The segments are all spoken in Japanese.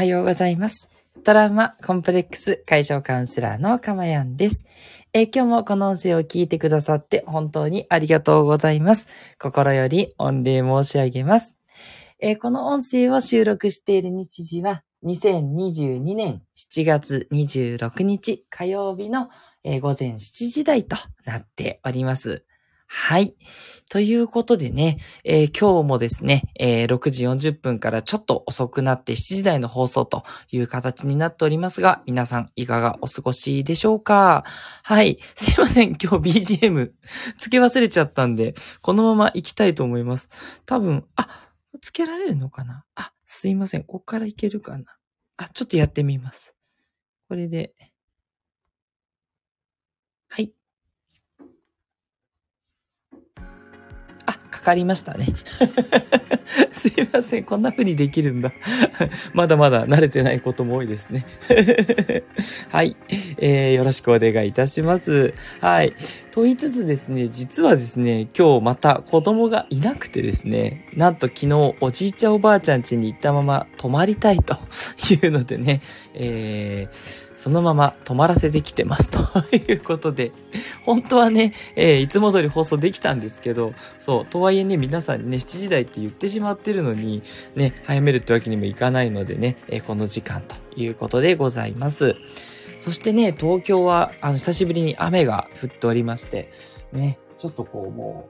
はようございます。トラウマコンプレックス解消カウンセラーのかまやんです。え、今日もこの音声を聞いてくださって本当にありがとうございます。心より御礼申し上げます。え、この音声を収録している日時は2022年7月26日火曜日の、えー、午前7時台となっております。はい。ということでね、えー、今日もですね、えー、6時40分からちょっと遅くなって7時台の放送という形になっておりますが、皆さんいかがお過ごしでしょうか？はい。すいません。今日 BGM 付け忘れちゃったんで、このまま行きたいと思います。多分、あ、付けられるのかな？あ、すいません。こっからいけるかな？あ、ちょっとやってみます。これで、かかりましたね。すいません。こんな風にできるんだ。まだまだ慣れてないことも多いですね。はい、えー。よろしくお願いいたします。はい。と言いつつですね、実はですね、今日また子供がいなくてですね、なんと昨日おじいちゃんおばあちゃん家に行ったまま泊まりたいというのでね、えーそのまま止まらせてきてますということで、本当はね、えー、いつも通り放送できたんですけど、そう、とはいえね、皆さんにね、7時台って言ってしまってるのに、ね、早めるってわけにもいかないのでね、えー、この時間ということでございます。そしてね、東京は、あの、久しぶりに雨が降っておりまして、ね、ちょっとこう、も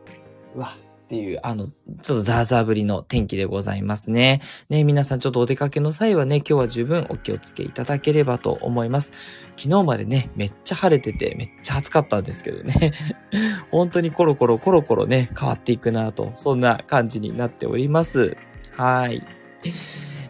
う、うわ、っていう、あの、ちょっとザーザーぶりの天気でございますね。ね、皆さんちょっとお出かけの際はね、今日は十分お気をつけいただければと思います。昨日までね、めっちゃ晴れてて、めっちゃ暑かったんですけどね。本当にコロコロコロコロね、変わっていくなと、そんな感じになっております。はい。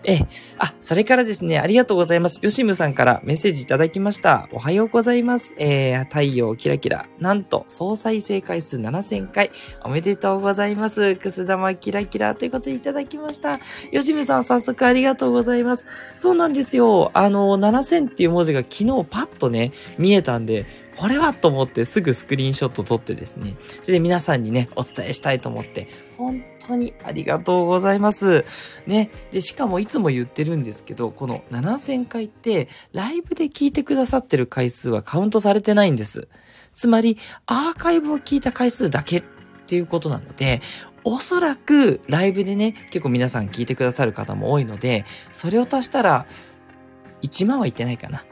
え、あ、それからですね、ありがとうございます。ヨシムさんからメッセージいただきました。おはようございます。えー、太陽キラキラ。なんと、総再生回数7000回。おめでとうございます。くす玉キラキラということでいただきました。ヨシムさん、早速ありがとうございます。そうなんですよ。あの、7000っていう文字が昨日パッとね、見えたんで、これはと思ってすぐスクリーンショット撮ってですね、それで皆さんにね、お伝えしたいと思って、本当にありがとうございます。ね。で、しかもいつも言ってるんですけど、この7000回って、ライブで聞いてくださってる回数はカウントされてないんです。つまり、アーカイブを聞いた回数だけっていうことなので、おそらくライブでね、結構皆さん聞いてくださる方も多いので、それを足したら、1万は行ってないかな。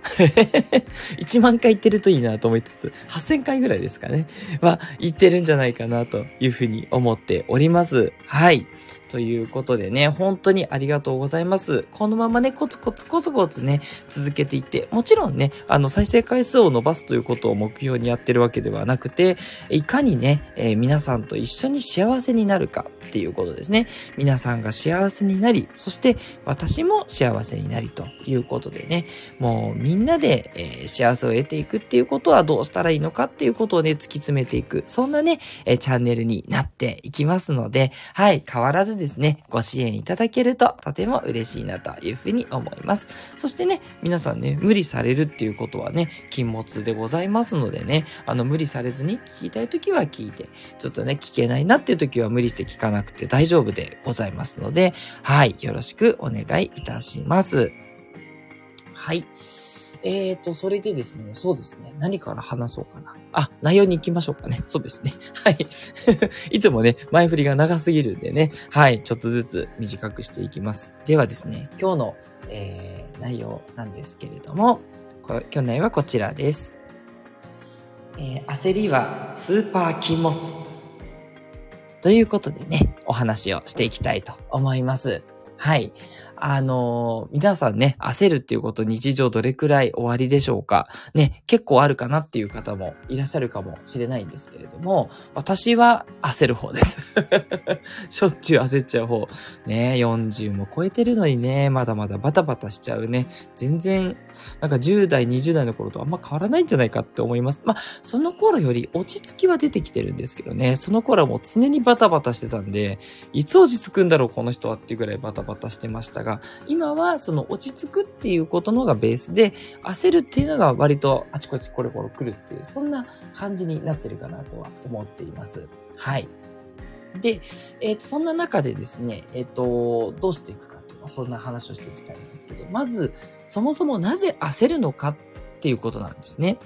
1万回行ってるといいなと思いつつ、8000回ぐらいですかね。は、行ってるんじゃないかなというふうに思っております。はい。ということでね、本当にありがとうございます。このままね、コツコツコツコツね、続けていって、もちろんね、あの、再生回数を伸ばすということを目標にやってるわけではなくて、いかにね、えー、皆さんと一緒に幸せになるかっていうことですね。皆さんが幸せになり、そして私も幸せになりということでね、もうみんなで、えー、幸せを得ていくっていうことはどうしたらいいのかっていうことをね、突き詰めていく、そんなね、えー、チャンネルになっていきますので、はい、変わらずですね、ご支援いただけるととても嬉しいなというふうに思います。そしてね、皆さんね、無理されるっていうことはね、禁物でございますのでね、あの、無理されずに聞きたいときは聞いて、ちょっとね、聞けないなっていうときは無理して聞かなくて大丈夫でございますので、はい、よろしくお願いいたします。はい。えーと、それでですね、そうですね、何から話そうかな。あ、内容に行きましょうかね。そうですね。はい。いつもね、前振りが長すぎるんでね、はい、ちょっとずつ短くしていきます。ではですね、今日の、えー、内容なんですけれども、去年はこちらです。えー、焦りはスーパー禁物。ということでね、お話をしていきたいと思います。はい。あの、皆さんね、焦るっていうこと日常どれくらい終わりでしょうか？ね、結構あるかなっていう方もいらっしゃるかもしれないんですけれども、私は焦る方です。しょっちゅう焦っちゃう方。ね、40も超えてるのにね、まだまだバタバタしちゃうね。全然、なんか10代、20代の頃とあんま変わらないんじゃないかって思います。まあ、その頃より落ち着きは出てきてるんですけどね、その頃はもう常にバタバタしてたんで、いつ落ち着くんだろう、この人はっていうぐらいバタバタしてましたが、が、今はその落ち着くっていうことのがベースで、焦るっていうのが割とあちこちコロコロ来るっていう、そんな感じになってるかなとは思っています。はい。で、えっ、ー、と、そんな中でですね、えっ、ー、と、どうしていくかというそんな話をしていきたいんですけど、まず、そもそもなぜ焦るのかっっていうことなんですね。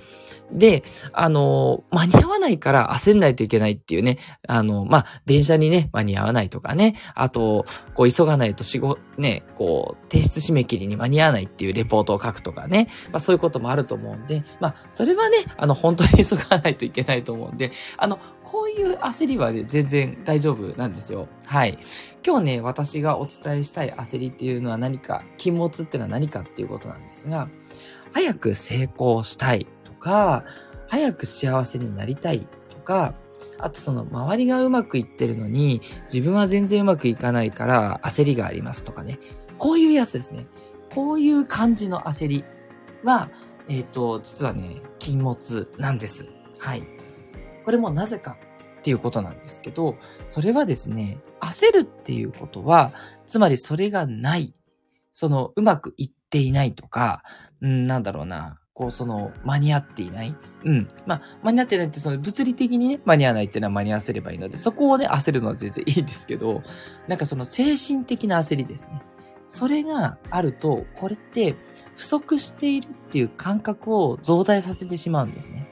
で、あの、間に合わないから焦んないといけないっていうね、あの、まあ、電車にね、間に合わないとかね、あと、こう、急がないと仕事、ね、こう、提出締め切りに間に合わないっていうレポートを書くとかね、まあ、そういうこともあると思うんで、まあ、それはね、あの、本当に急がないといけないと思うんで、あの、こういう焦りはね、全然大丈夫なんですよ。はい。今日ね、私がお伝えしたい焦りっていうのは何か、禁物っていうのは何かっていうことなんですが、早く成功したいとか、早く幸せになりたいとか、あとその周りがうまくいってるのに自分は全然うまくいかないから焦りがありますとかね。こういうやつですね。こういう感じの焦りは、えっ、ー、と、実はね、禁物なんです。はい。これもなぜかっていうことなんですけど、それはですね、焦るっていうことは、つまりそれがない。その、うまくいっていないとか、うん、なんだろうな。こう、その、間に合っていない。うん。まあ、間に合ってないって、その、物理的にね、間に合わないっていうのは間に合わせればいいので、そこをね、焦るのは全然いいんですけど、なんかその、精神的な焦りですね。それがあると、これって、不足しているっていう感覚を増大させてしまうんですね。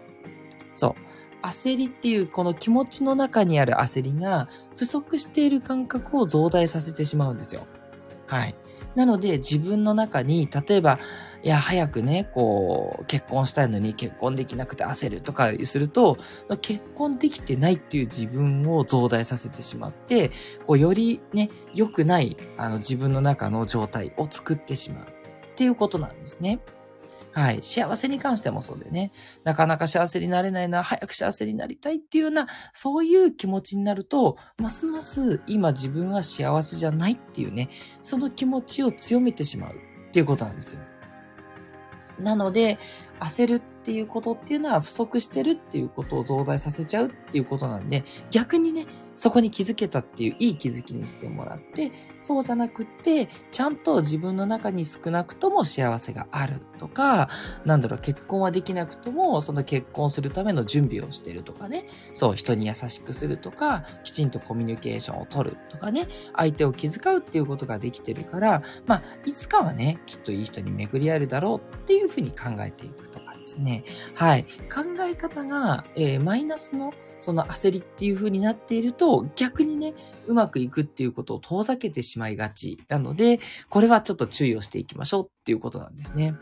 そう。焦りっていうこの気持ちの中にある焦りが不足している感覚を増大させてしまうんですよ。はい。なので自分の中に、例えば、いや、早くね、こう、結婚したいのに結婚できなくて焦るとかすると、結婚できてないっていう自分を増大させてしまって、こう、よりね、良くない、あの、自分の中の状態を作ってしまうっていうことなんですね。はい。幸せに関してもそうでね、なかなか幸せになれないな、早く幸せになりたいっていうような、そういう気持ちになると、ますます今自分は幸せじゃないっていうね、その気持ちを強めてしまうっていうことなんですよ。なので、焦るっていうことっていうのは不足してるっていうことを増大させちゃうっていうことなんで、逆にね、そこに気づけたっていういい気づきにしてもらって、そうじゃなくって、ちゃんと自分の中に少なくとも幸せがあるとか、なんだろう、結婚はできなくとも、その結婚するための準備をしてるとかね、そう、人に優しくするとか、きちんとコミュニケーションを取るとかね、相手を気遣うっていうことができてるから、まあ、いつかはね、きっといい人に巡り合えるだろうっていうふうに考えていくとか。ですね。はい。考え方が、えー、マイナスのその焦りっていう風になっていると、逆にね、うまくいくっていうことを遠ざけてしまいがちなので、これはちょっと注意をしていきましょうっていうことなんですね。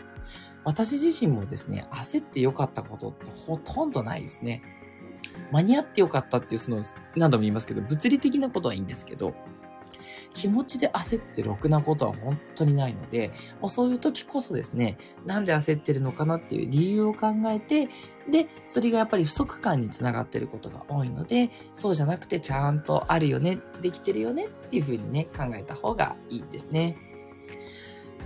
私自身もですね、焦って良かったことってほとんどないですね。間に合って良かったっていう、その、何度も言いますけど、物理的なことはいいんですけど、気持ちで焦ってろくなことは本当にないので、もうそういう時こそですね、なんで焦ってるのかなっていう理由を考えて、で、それがやっぱり不足感につながってることが多いので、そうじゃなくてちゃんとあるよね、できてるよねっていうふうにね、考えた方がいいですね。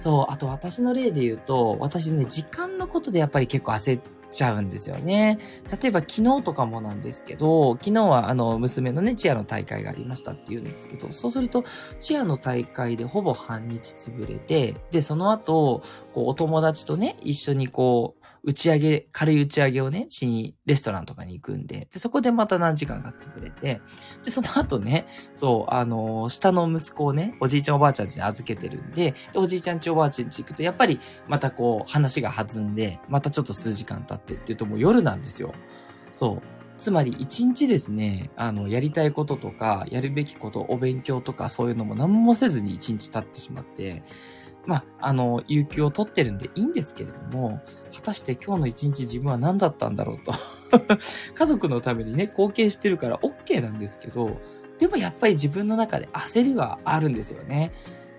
そう、あと私の例で言うと、私ね、時間のことでやっぱり結構焦ってちゃうんですよね。例えば昨日とかもなんですけど、昨日はあの娘のね、チアの大会がありましたって言うんですけど、そうすると、チアの大会でほぼ半日潰れて、で、その後、こう、お友達とね、一緒にこう、打ち上げ、軽い打ち上げをね、しに、レストランとかに行くんで、で、そこでまた何時間か潰れて、で、その後ね、そう、あのー、下の息子をね、おじいちゃんおばあちゃんちに預けてるんで、で、おじいちゃんちおばあちゃんち行くと、やっぱり、またこう、話が弾んで、またちょっと数時間経ってって言うともう夜なんですよ。そう。つまり一日ですね、あの、やりたいこととか、やるべきこと、お勉強とかそういうのも何もせずに一日経ってしまって、まあ、あの、有給を取ってるんでいいんですけれども、果たして今日の一日自分は何だったんだろうと 家族のためにね、貢献してるから OK なんですけど、でもやっぱり自分の中で焦りはあるんですよね。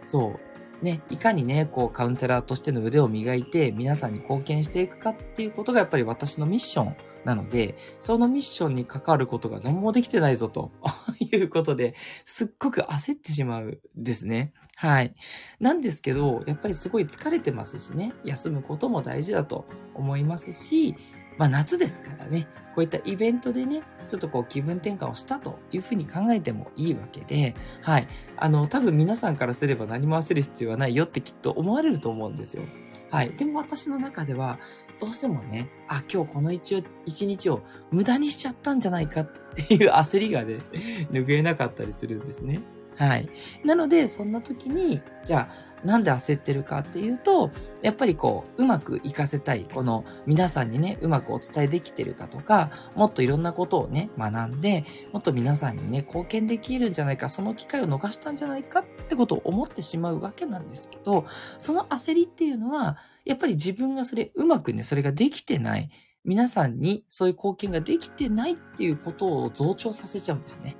そう。ね、いかにね、こう、カウンセラーとしての腕を磨いて、皆さんに貢献していくかっていうことがやっぱり私のミッションなので、そのミッションに関わることが何もできてないぞと いうことで、すっごく焦ってしまうですね。はい。なんですけど、やっぱりすごい疲れてますしね、休むことも大事だと思いますし、まあ夏ですからね、こういったイベントでね、ちょっとこう気分転換をしたというふうに考えてもいいわけで、はい。あの、多分皆さんからすれば何も焦る必要はないよってきっと思われると思うんですよ。はい。でも私の中では、どうしてもね、あ、今日この一日を無駄にしちゃったんじゃないかっていう焦りがね、拭えなかったりするんですね。はい。なので、そんな時に、じゃあ、なんで焦ってるかっていうと、やっぱりこう、うまく活かせたい、この皆さんにね、うまくお伝えできてるかとか、もっといろんなことをね、学んで、もっと皆さんにね、貢献できるんじゃないか、その機会を逃したんじゃないかってことを思ってしまうわけなんですけど、その焦りっていうのは、やっぱり自分がそれ、うまくね、それができてない。皆さんにそういう貢献ができてないっていうことを増長させちゃうんですね。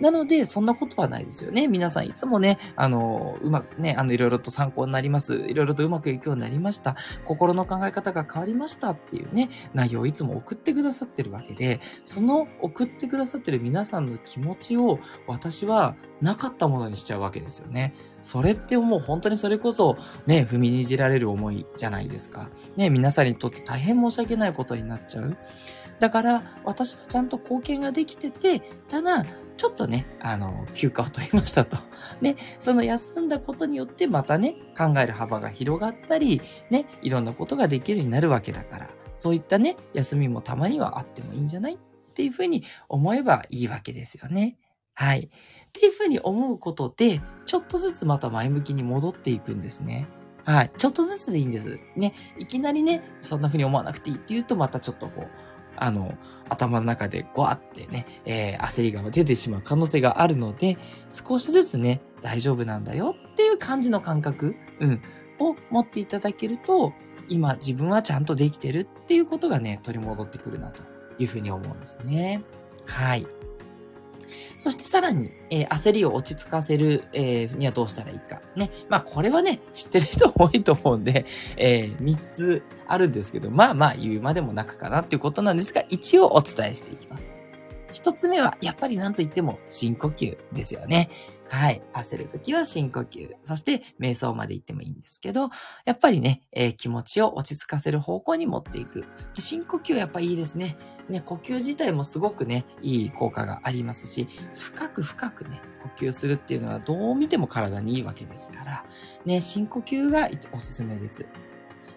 なので、そんなことはないですよね。皆さんいつもね、あの、うまくね、あの、いろいろと参考になります。いろいろとうまくいくようになりました。心の考え方が変わりましたっていうね、内容をいつも送ってくださってるわけで、その送ってくださってる皆さんの気持ちを私はなかったものにしちゃうわけですよね。それってもう本当にそれこそね、踏みにじられる思いじゃないですか。ね、皆さんにとって大変申し訳ないことになっちゃう。だから私はちゃんと貢献ができてて、ただちょっとね、あの、休暇を取りましたと。ね、その休んだことによってまたね、考える幅が広がったり、ね、いろんなことができるようになるわけだから、そういったね、休みもたまにはあってもいいんじゃない？っていうふうに思えばいいわけですよね。はい。っていうふうに思うことで、ちょっとずつまた前向きに戻っていくんですね。はい。ちょっとずつでいいんです。ね。いきなりね、そんなふうに思わなくていいって言うと、またちょっとこう、あの、頭の中でゴワってね、えー、焦りが出てしまう可能性があるので、少しずつね、大丈夫なんだよっていう感じの感覚、うん、を持っていただけると、今自分はちゃんとできてるっていうことがね、取り戻ってくるなというふうに思うんですね。はい。そしてさらに、えー、焦りを落ち着かせる、えー、にはどうしたらいいか。ね。まあこれはね、知ってる人多いと思うんで、えー、3つあるんですけど、まあまあ言うまでもなくかなっていうことなんですが、一応お伝えしていきます。一つ目は、やっぱり何と言っても深呼吸ですよね。はい。焦るときは深呼吸。そして、瞑想まで行ってもいいんですけど、やっぱりね、えー、気持ちを落ち着かせる方向に持っていく。で深呼吸やっぱいいですね。ね、呼吸自体もすごくね、いい効果がありますし、深く深くね、呼吸するっていうのはどう見ても体にいいわけですから、ね、深呼吸がおすすめです。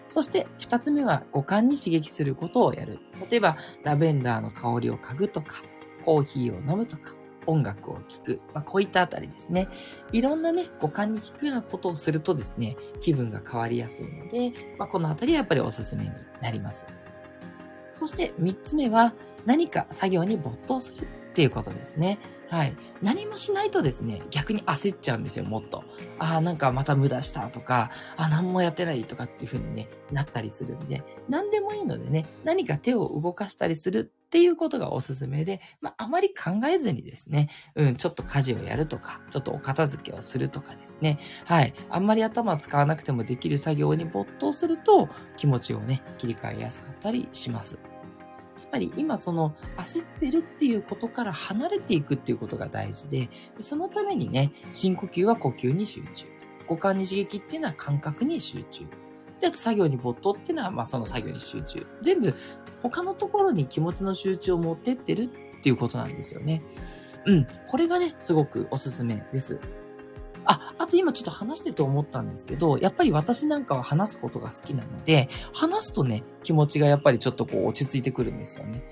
そして二つ目は五感に刺激することをやる。例えば、ラベンダーの香りを嗅ぐとか、コーヒーを飲むとか、音楽を聴く。まあ、こういったあたりですね。いろんなね、五感に効くようなことをするとですね、気分が変わりやすいので、まあ、このあたりはやっぱりおすすめになります。そして三つ目は、何か作業に没頭するっていうことですね。はい。何もしないとですね、逆に焦っちゃうんですよ、もっと。ああ、なんかまた無駄したとか、ああ、何もやってないとかっていう風にね、なったりするんで、何でもいいのでね、何か手を動かしたりするっていうことがおすすめで、まあ、あまり考えずにですね、うん、ちょっと家事をやるとか、ちょっとお片付けをするとかですね、はい。あんまり頭を使わなくてもできる作業に没頭すると、気持ちをね、切り替えやすかったりします。つまり今その焦ってるっていうことから離れていくっていうことが大事で、そのためにね、深呼吸は呼吸に集中。五感に刺激っていうのは感覚に集中。で、あと作業に没頭っていうのは、まあその作業に集中。全部他のところに気持ちの集中を持ってってるっていうことなんですよね。うん。これがね、すごくおすすめです。あ、あと今ちょっと話してて思ったんですけど、やっぱり私なんかは話すことが好きなので、話すとね、気持ちがやっぱりちょっとこう落ち着いてくるんですよね。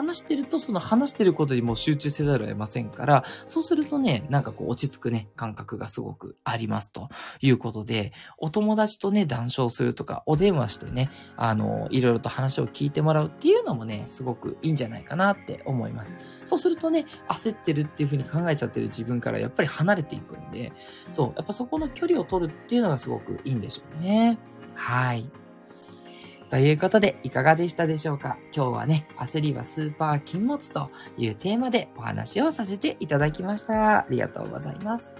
話してると、その話してることにも集中せざるを得ませんから、そうするとね、なんかこう落ち着くね、感覚がすごくありますということで、お友達とね、談笑するとか、お電話してね、あの、いろいろと話を聞いてもらうっていうのもね、すごくいいんじゃないかなって思います。そうするとね、焦ってるっていうふうに考えちゃってる自分からやっぱり離れていくんで、そう、やっぱそこの距離を取るっていうのがすごくいいんでしょうね。はい。ということで、いかがでしたでしょうか？今日はね、焦りはスーパー禁物というテーマでお話をさせていただきました。ありがとうございます。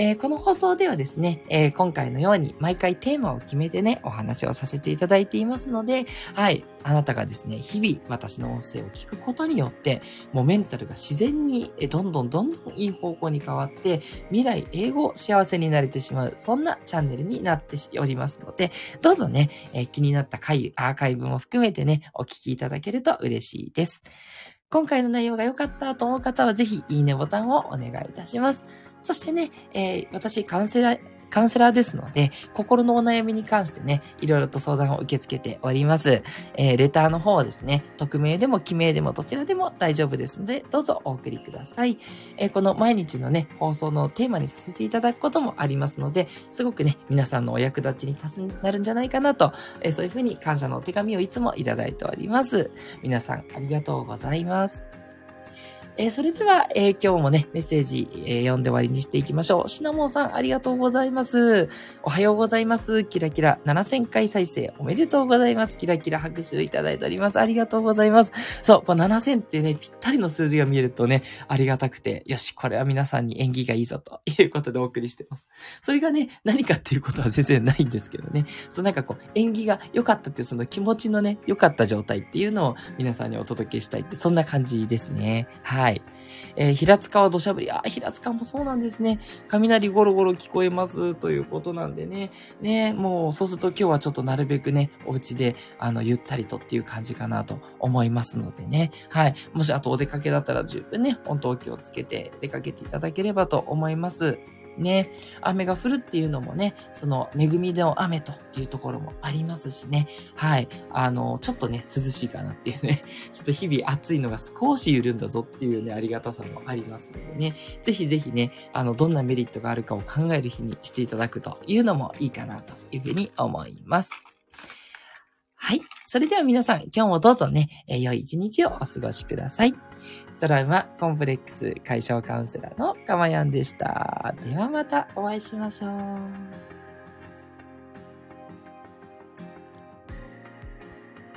えー、この放送ではですね、えー、今回のように毎回テーマを決めてね、お話をさせていただいていますので、はい、あなたがですね、日々私の音声を聞くことによって、もうメンタルが自然にどんどんどんどんいい方向に変わって、未来英語幸せになれてしまう、そんなチャンネルになっておりますので、どうぞね、えー、気になった回、アーカイブも含めてね、お聞きいただけると嬉しいです。今回の内容が良かったと思う方はぜひいいねボタンをお願いいたします。そしてね、えー、私カウンセラー、カウンセラーですので、心のお悩みに関してね、いろいろと相談を受け付けております。えー、レターの方はですね、匿名でも記名でもどちらでも大丈夫ですので、どうぞお送りください。えー、この毎日のね、放送のテーマにさせていただくこともありますので、すごくね、皆さんのお役立ちになるんじゃないかなと、えー、そういうふうに感謝のお手紙をいつもいただいております。皆さんありがとうございます。えー、それでは、えー、今日もね、メッセージ、えー、読んで終わりにしていきましょう。シナモンさん、ありがとうございます。おはようございます。キラキラ7000回再生おめでとうございます。キラキラ拍手いただいております。ありがとうございます。そう、この7000ってね、ぴったりの数字が見えるとね、ありがたくて、よし、これは皆さんに縁起がいいぞと いうことでお送りしてます。それがね、何かっていうことは全然ないんですけどね。そうなんかこう、縁起が良かったっていうその気持ちのね、良かった状態っていうのを皆さんにお届けしたいって、そんな感じですね。はい。はいえー、平塚は土砂降り。あ、平塚もそうなんですね。雷ゴロゴロ聞こえますということなんでね。ね、もうそうすると今日はちょっとなるべくね、お家で、あの、ゆったりとっていう感じかなと思いますのでね。はい。もしあとお出かけだったら十分ね、本当お気をつけて出かけていただければと思います。ね、雨が降るっていうのもね、その恵みの雨というところもありますしね。はい。あの、ちょっとね、涼しいかなっていうね、ちょっと日々暑いのが少し緩んだぞっていうね、ありがたさもありますのでね、ぜひぜひね、あの、どんなメリットがあるかを考える日にしていただくというのもいいかなというふうに思います。はい。それでは皆さん、今日もどうぞね、え良い一日をお過ごしください。トラウマコンプレックス解消カウンセラーのかまやんでした。ではまたお会いしましょう。